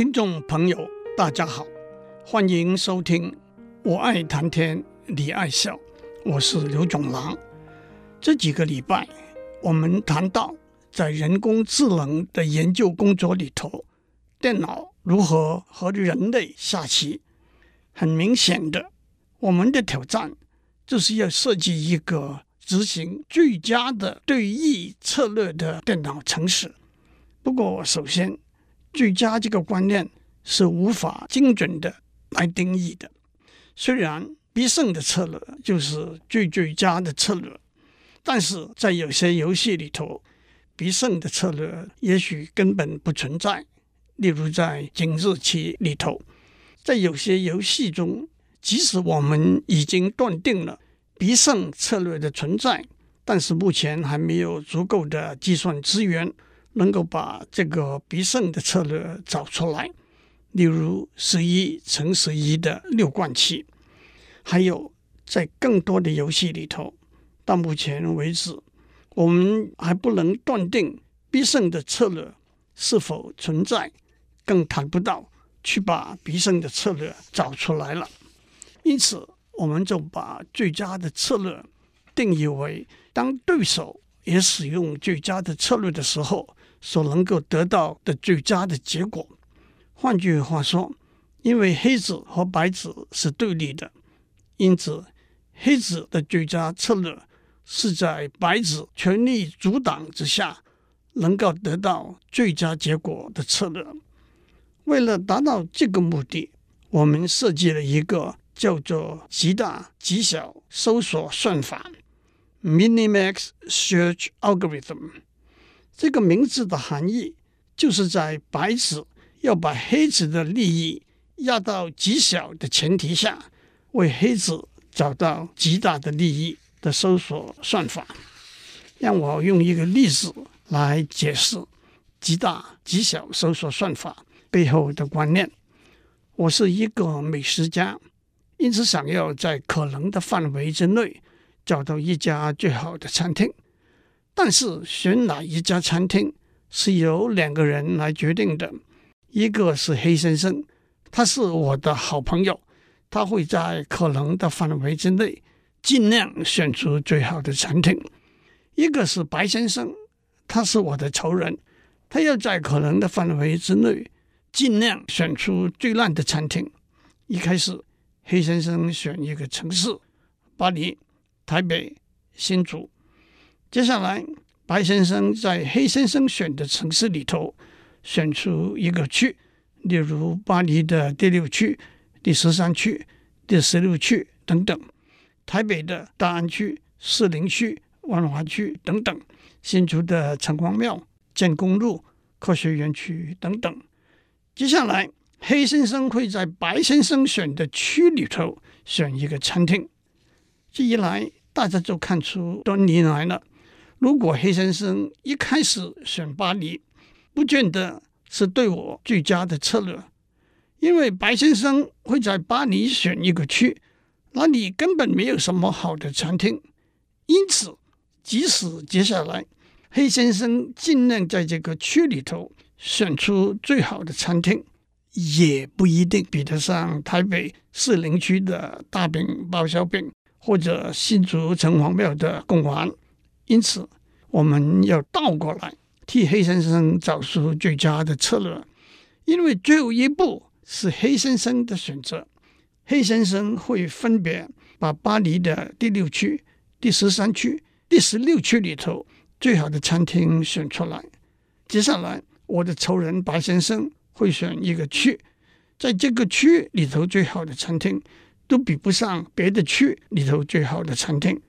听众朋友，大家好，欢迎收听《我爱谈天，你爱笑》，我是刘总郎。这几个礼拜，我们谈到在人工智能的研究工作里头，电脑如何和人类下棋。很明显的，我们的挑战就是要设计一个执行最佳的对弈策略的电脑程式。不过，首先，最佳这个观念是无法精准的来定义的。虽然必胜的策略就是最最佳的策略，但是在有些游戏里头，必胜的策略也许根本不存在。例如在井字棋里头，在有些游戏中，即使我们已经断定了必胜策略的存在，但是目前还没有足够的计算资源。能够把这个必胜的策略找出来，例如十一乘十一的六冠棋，还有在更多的游戏里头，到目前为止，我们还不能断定必胜的策略是否存在，更谈不到去把必胜的策略找出来了。因此，我们就把最佳的策略定义为当对手也使用最佳的策略的时候。所能够得到的最佳的结果。换句话说，因为黑子和白子是对立的，因此黑子的最佳策略是在白子全力阻挡之下，能够得到最佳结果的策略。为了达到这个目的，我们设计了一个叫做“极大极小搜索算法 ”（Minimax Search Algorithm）。这个名字的含义，就是在白纸要把黑子的利益压到极小的前提下，为黑子找到极大的利益的搜索算法。让我用一个例子来解释极大极小搜索算法背后的观念。我是一个美食家，因此想要在可能的范围之内找到一家最好的餐厅。但是选哪一家餐厅是由两个人来决定的，一个是黑先生，他是我的好朋友，他会在可能的范围之内尽量选出最好的餐厅；一个是白先生，他是我的仇人，他要在可能的范围之内尽量选出最烂的餐厅。一开始，黑先生选一个城市：巴黎、台北、新竹。接下来，白先生在黑先生选的城市里头选出一个区，例如巴黎的第六区、第十三区、第十六区等等；台北的大安区、士林区、万华区等等；新竹的城隍庙、建功路、科学园区等等。接下来，黑先生会在白先生选的区里头选一个餐厅。这一来，大家就看出端倪来了。如果黑先生一开始选巴黎，不见得是对我最佳的策略，因为白先生会在巴黎选一个区，那里根本没有什么好的餐厅。因此，即使接下来黑先生尽量在这个区里头选出最好的餐厅，也不一定比得上台北士林区的大饼包小饼，或者新竹城隍庙的贡丸。因此，我们要倒过来替黑先生找出最佳的策略，因为最后一步是黑先生的选择。黑先生会分别把巴黎的第六区、第十三区、第十六区里头最好的餐厅选出来。接下来，我的仇人白先生会选一个区，在这个区里头最好的餐厅都比不上别的区里头最好的餐厅。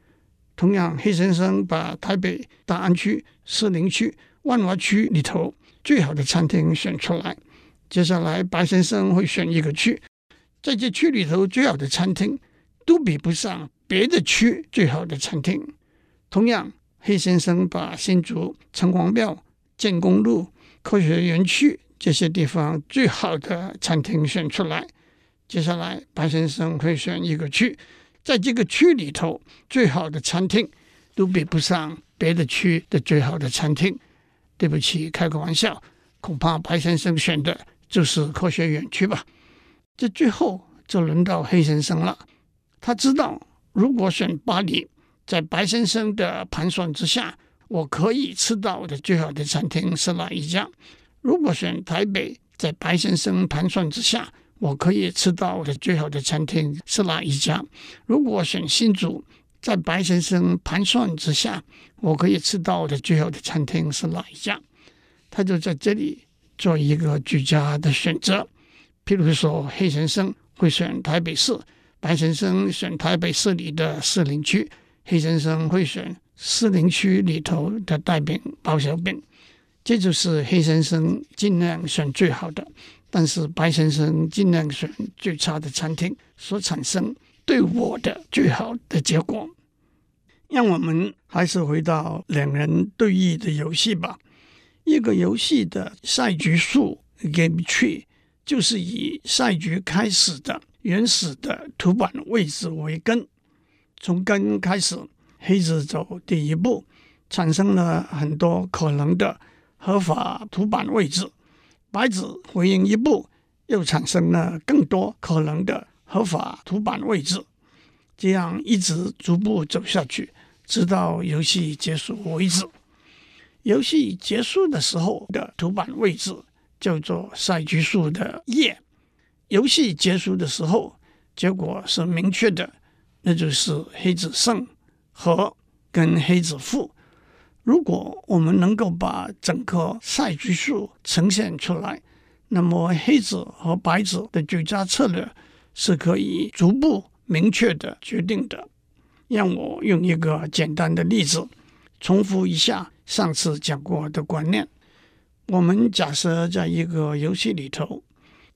同样，黑先生把台北大安区、士林区、万华区里头最好的餐厅选出来。接下来，白先生会选一个区，在这区里头最好的餐厅都比不上别的区最好的餐厅。同样，黑先生把新竹城隍庙、建功路、科学园区这些地方最好的餐厅选出来。接下来，白先生会选一个区。在这个区里头，最好的餐厅都比不上别的区的最好的餐厅。对不起，开个玩笑，恐怕白先生选的就是科学园区吧。这最后就轮到黑先生了。他知道，如果选巴黎，在白先生的盘算之下，我可以吃到的最好的餐厅是哪一家？如果选台北，在白先生盘算之下，我可以吃到的最好的餐厅是哪一家？如果选新竹，在白先生盘算之下，我可以吃到的最好的餐厅是哪一家？他就在这里做一个居家的选择。譬如说，黑先生会选台北市，白先生选台北市里的士林区，黑先生会选士林区里头的带饼包小饼。这就是黑先生尽量选最好的，但是白先生尽量选最差的餐厅所产生对我的最好的结果。让我们还是回到两人对弈的游戏吧。一个游戏的赛局数 （game tree） 就是以赛局开始的原始的图板位置为根，从根开始，黑子走第一步，产生了很多可能的合法图板位置，白子回应一步，又产生了更多可能的合法图板位置，这样一直逐步走下去。直到游戏结束为止。游戏结束的时候的图板位置叫做赛局数的叶。游戏结束的时候，结果是明确的，那就是黑子胜和跟黑子负。如果我们能够把整个赛局数呈现出来，那么黑子和白子的最佳策略是可以逐步明确的决定的。让我用一个简单的例子，重复一下上次讲过的观念。我们假设在一个游戏里头，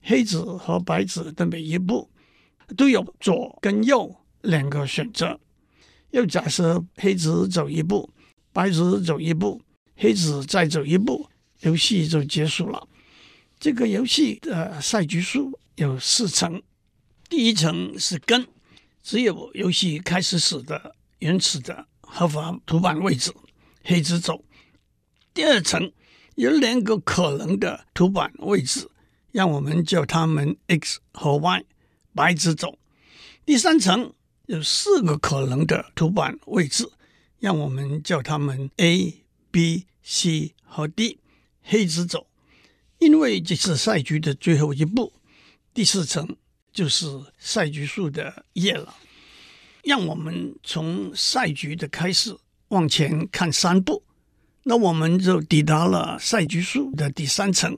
黑子和白子的每一步都有左跟右两个选择。又假设黑子走一步，白子走一步，黑子再走一步，游戏就结束了。这个游戏的赛局数有四层，第一层是根。只有游戏开始时的原始的合法图板位置，黑子走。第二层有两个可能的图板位置，让我们叫它们 X 和 Y，白子走。第三层有四个可能的图板位置，让我们叫它们 A、B、C 和 D，黑子走。因为这是赛局的最后一步，第四层。就是赛局数的叶了。让我们从赛局的开始往前看三步，那我们就抵达了赛局数的第三层。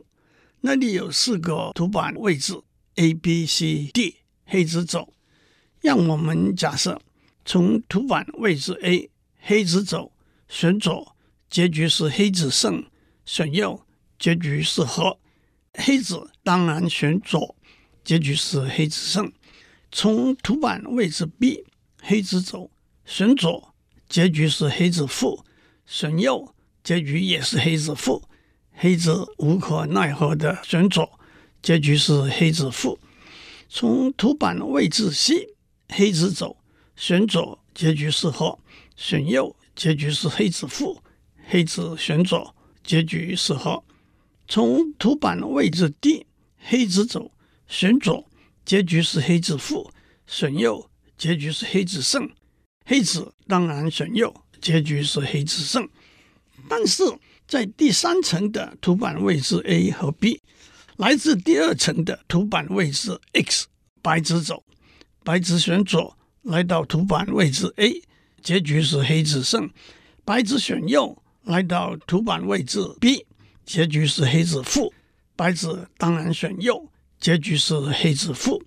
那里有四个图板位置：A、B、C、D，黑子走。让我们假设从图板位置 A，黑子走，选左，结局是黑子胜；选右，结局是和。黑子当然选左。结局是黑子胜。从图板位置 B，黑子走，选左，结局是黑子负；选右，结局也是黑子负。黑子无可奈何的选左，结局是黑子负。从图板位置 C，黑子走，选左，结局是和；选右，结局是黑子负。黑子选左，结局是和。从图板位置 D，黑子走。选左，结局是黑子负；选右，结局是黑子胜。黑子当然选右，结局是黑子胜。但是在第三层的图板位置 A 和 B，来自第二层的图板位置 X，白子走，白子选左，来到图板位置 A，结局是黑子胜。白子选右，来到图板位置 B，结局是黑子负。白子当然选右。结局是黑子负。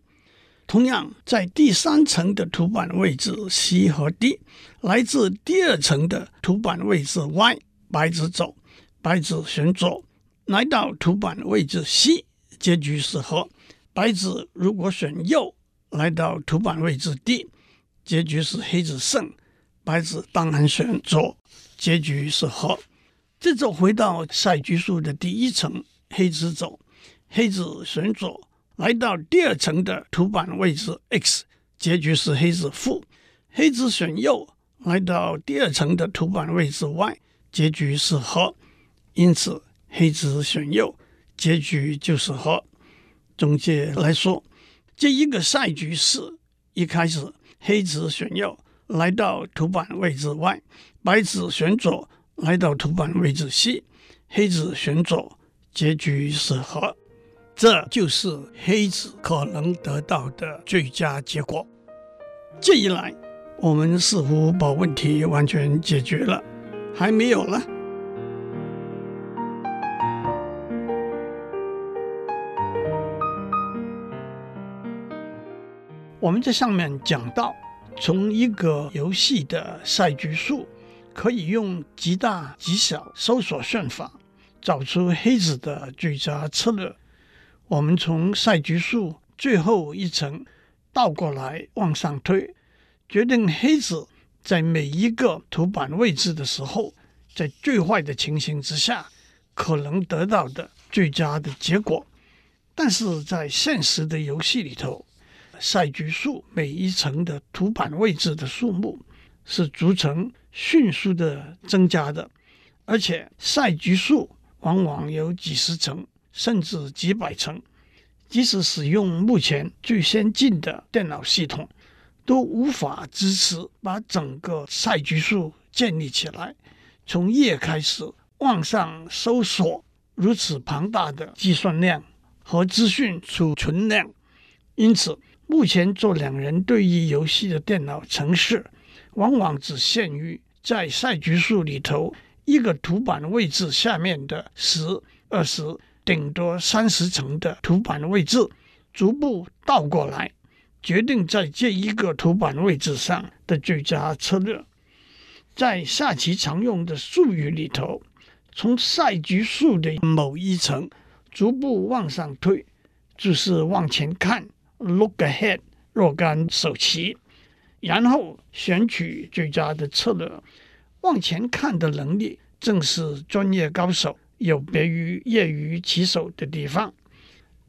同样，在第三层的图板位置 C 和 D，来自第二层的图板位置 Y，白子走，白子选左，来到图板位置 C，结局是和。白子如果选右，来到图板位置 D，结局是黑子胜。白子当然选左，结局是和。这就回到赛局数的第一层，黑子走。黑子选左，来到第二层的图板位置 X，结局是黑子负。黑子选右，来到第二层的图板位置 Y，结局是和。因此，黑子选右，结局就是和。总结来说，这一个赛局是一开始黑子选右来到图板位置 Y，白子选左来到图板位置 C，黑子选左，结局是和，这就是黑子可能得到的最佳结果。这一来，我们似乎把问题完全解决了，还没有呢。我们在上面讲到，从一个游戏的赛局数，可以用极大极小搜索算法找出黑子的最佳策略。我们从赛局数最后一层倒过来往上推，决定黑子在每一个图板位置的时候，在最坏的情形之下可能得到的最佳的结果。但是在现实的游戏里头，赛局数每一层的图板位置的数目是逐层迅速的增加的，而且赛局数往往有几十层甚至几百层，即使使用目前最先进的电脑系统，都无法支持把整个赛局数建立起来，从页开始往上搜索如此庞大的计算量和资讯储存量，因此。目前做两人对弈游戏的电脑程式，往往只限于在赛局数里头一个图板位置下面的十、二十，顶多三十层的图板位置，逐步倒过来，决定在这一个图板位置上的最佳策略。在下棋常用的术语里头，从赛局数的某一层逐步往上推，就是往前看。Look ahead，若干手棋，然后选取最佳的策略。往前看的能力，正是专业高手有别于业余棋手的地方。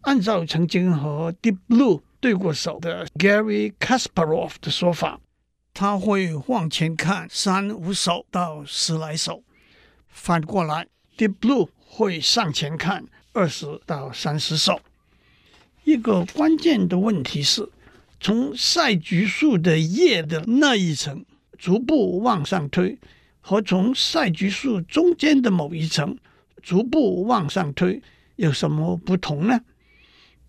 按照曾经和 Deep Blue 对过手的 Gary Kasparov 的说法，他会往前看三五手到十来手。反过来，Deep Blue 会上前看二十到三十手。一个关键的问题是，从赛局树的叶的那一层逐步往上推，和从赛局树中间的某一层逐步往上推有什么不同呢？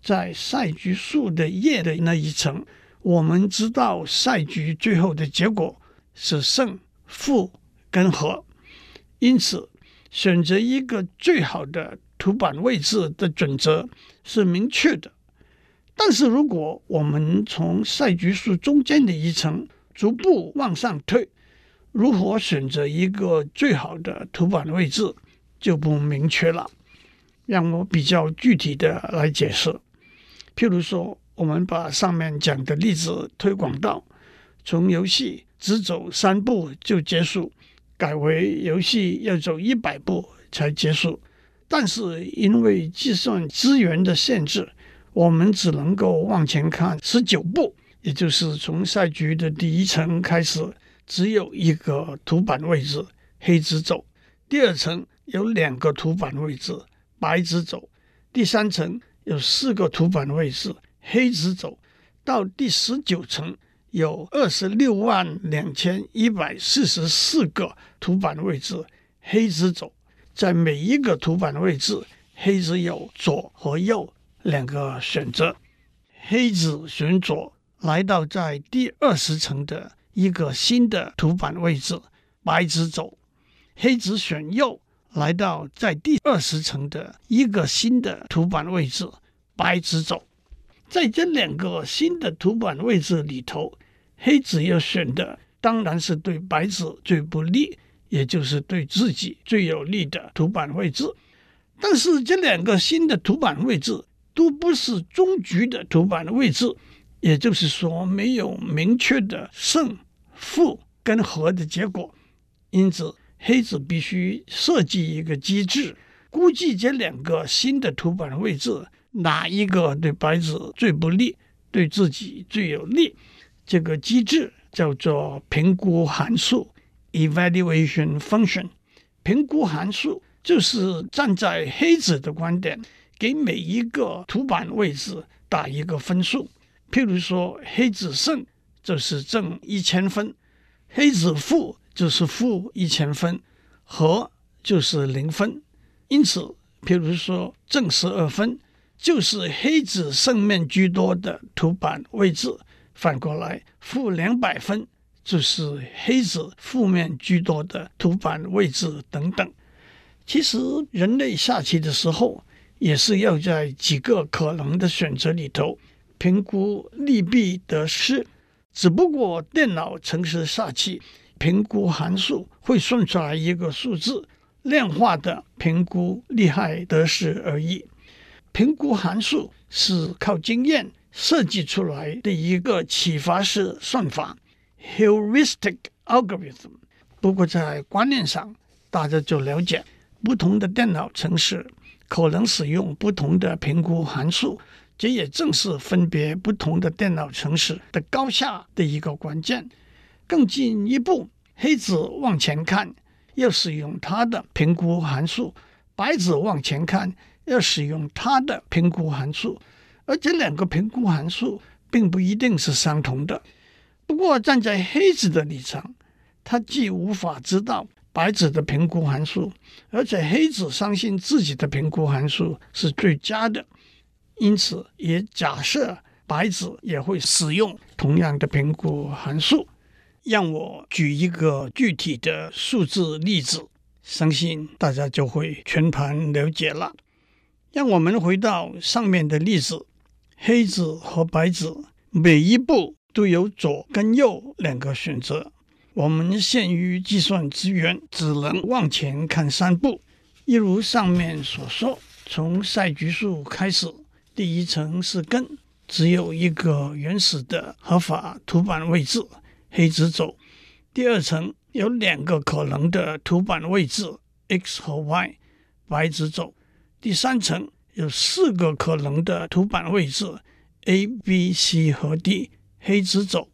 在赛局树的叶的那一层，我们知道赛局最后的结果是胜负跟和，因此选择一个最好的图板位置的准则是明确的。但是，如果我们从赛局数中间的一层逐步往上推，如何选择一个最好的图板位置就不明确了。让我比较具体的来解释。譬如说，我们把上面讲的例子推广到从游戏只走三步就结束，改为游戏要走一百步才结束，但是因为计算资源的限制。我们只能够往前看十九步，也就是从赛局的第一层开始，只有一个图板位置，黑子走；第二层有两个图板位置，白子走；第三层有四个图板位置，黑子走；到第十九层有二十六万两千一百四十四个图板位置，黑子走。在每一个图板位置，黑子有左和右。两个选择，黑子选左，来到在第二十层的一个新的图板位置，白子走；黑子选右，来到在第二十层的一个新的图板位置，白子走。在这两个新的图板位置里头，黑子要选的当然是对白子最不利，也就是对自己最有利的图板位置。但是这两个新的图板位置，都不是终局的图板的位置，也就是说，没有明确的胜负跟和的结果。因此，黑子必须设计一个机制，估计这两个新的图板位置哪一个对白子最不利，对自己最有利。这个机制叫做评估函数 （evaluation function）。评估函数就是站在黑子的观点。给每一个图板位置打一个分数。譬如说，黑子胜就是正一千分，黑子负就是负一千分，和就是零分。因此，譬如说正十二分就是黑子胜面居多的图板位置，反过来负两百分就是黑子负面居多的图板位置等等。其实，人类下棋的时候，也是要在几个可能的选择里头评估利弊得失。只不过，电脑程式下棋评估函数会算出来一个数字，量化的评估利害得失而已。评估函数是靠经验设计出来的一个启发式算法 （heuristic algorithm）。不过，在观念上，大家就了解。不同的电脑程式可能使用不同的评估函数，这也正是分别不同的电脑程式的高下的一个关键。更进一步，黑子往前看要使用它的评估函数，白子往前看要使用它的评估函数，而这两个评估函数并不一定是相同的。不过，站在黑子的立场，他既无法知道。白子的评估函数，而且黑子相信自己的评估函数是最佳的，因此也假设白子也会使用同样的评估函数。让我举一个具体的数字例子，相信大家就会全盘了解了。让我们回到上面的例子，黑子和白子每一步都有左跟右两个选择。我们限于计算资源，只能往前看三步。一如上面所说，从赛局数开始，第一层是根，只有一个原始的合法图板位置，黑子走。第二层有两个可能的图板位置，X 和 Y，白子走。第三层有四个可能的图板位置，A、B、C 和 D，黑子走。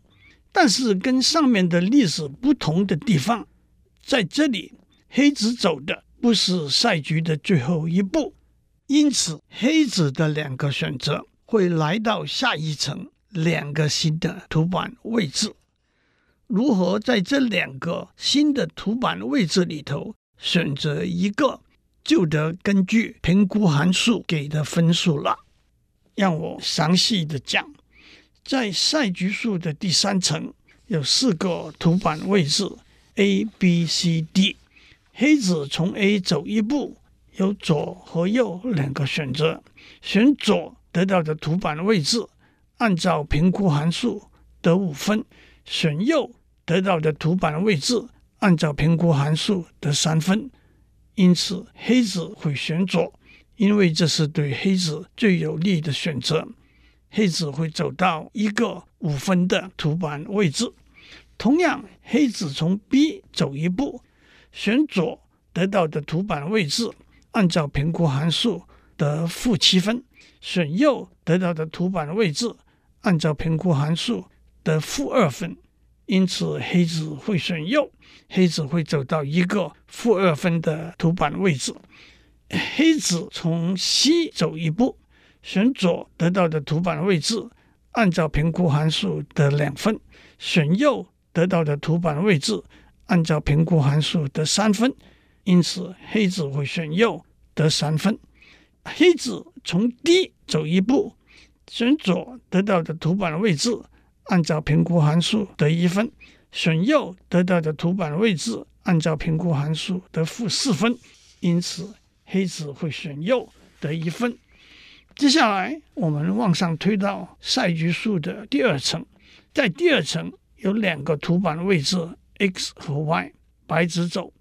但是跟上面的历史不同的地方，在这里黑子走的不是赛局的最后一步，因此黑子的两个选择会来到下一层两个新的图板位置。如何在这两个新的图板位置里头选择一个，就得根据评估函数给的分数了。让我详细的讲。在赛局数的第三层有四个图板位置 A、B、C、D，黑子从 A 走一步，有左和右两个选择，选左得到的图板位置，按照评估函数得五分；选右得到的图板位置，按照评估函数得三分。因此，黑子会选左，因为这是对黑子最有利的选择。黑子会走到一个五分的图板位置。同样，黑子从 B 走一步，选左得到的图板位置，按照评估函数得负七分；选右得到的图板位置，按照评估函数得负二分。因此，黑子会选右，黑子会走到一个负二分的图板位置。黑子从 C 走一步。选左得到的图板位置，按照评估函数得两分；选右得到的图板位置，按照评估函数得三分。因此，黑子会选右，得三分。黑子从 D 走一步，选左得到的图板位置，按照评估函数得一分；选右得到的图板位置，按照评估函数得负四分。因此，黑子会选右，得一分。接下来，我们往上推到赛局数的第二层，在第二层有两个图板位置 X 和 Y，白子走，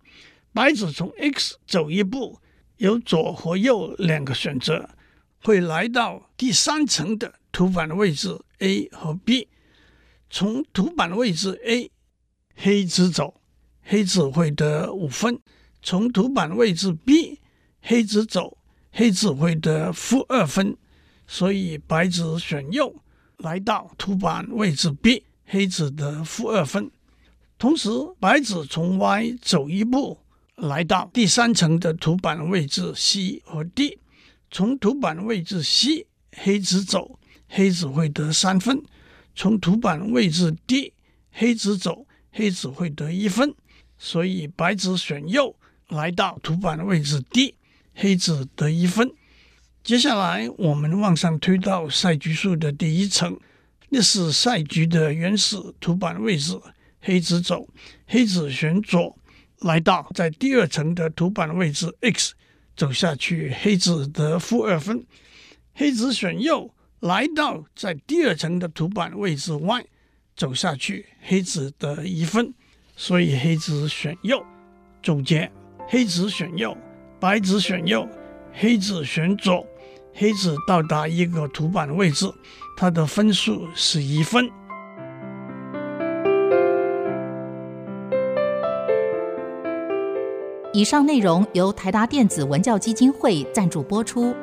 白子从 X 走一步，有左和右两个选择，会来到第三层的图板位置 A 和 B。从图板位置 A，黑子走，黑子会得五分；从图板位置 B，黑子走。黑子会得负二分，所以白子选右，来到图板位置 B，黑子得负二分。同时，白子从 Y 走一步，来到第三层的图板位置 C 和 D，从图板位置 C 黑子走，黑子会得三分；从图板位置 D 黑子走，黑子会得一分。所以白子选右，来到图板位置 D，黑子得一分。接下来我们往上推到赛局数的第一层，那是赛局的原始图板位置。黑子走，黑子选左，来到在第二层的图板位置 X，走下去，黑子得负二分。黑子选右，来到在第二层的图板位置 Y，走下去，黑子得一分。所以黑子选右。总结：黑子选右，白纸选右，黑纸选左。黑子到达一个图板位置，它的分数是一分。以上内容由台达电子文教基金会赞助播出。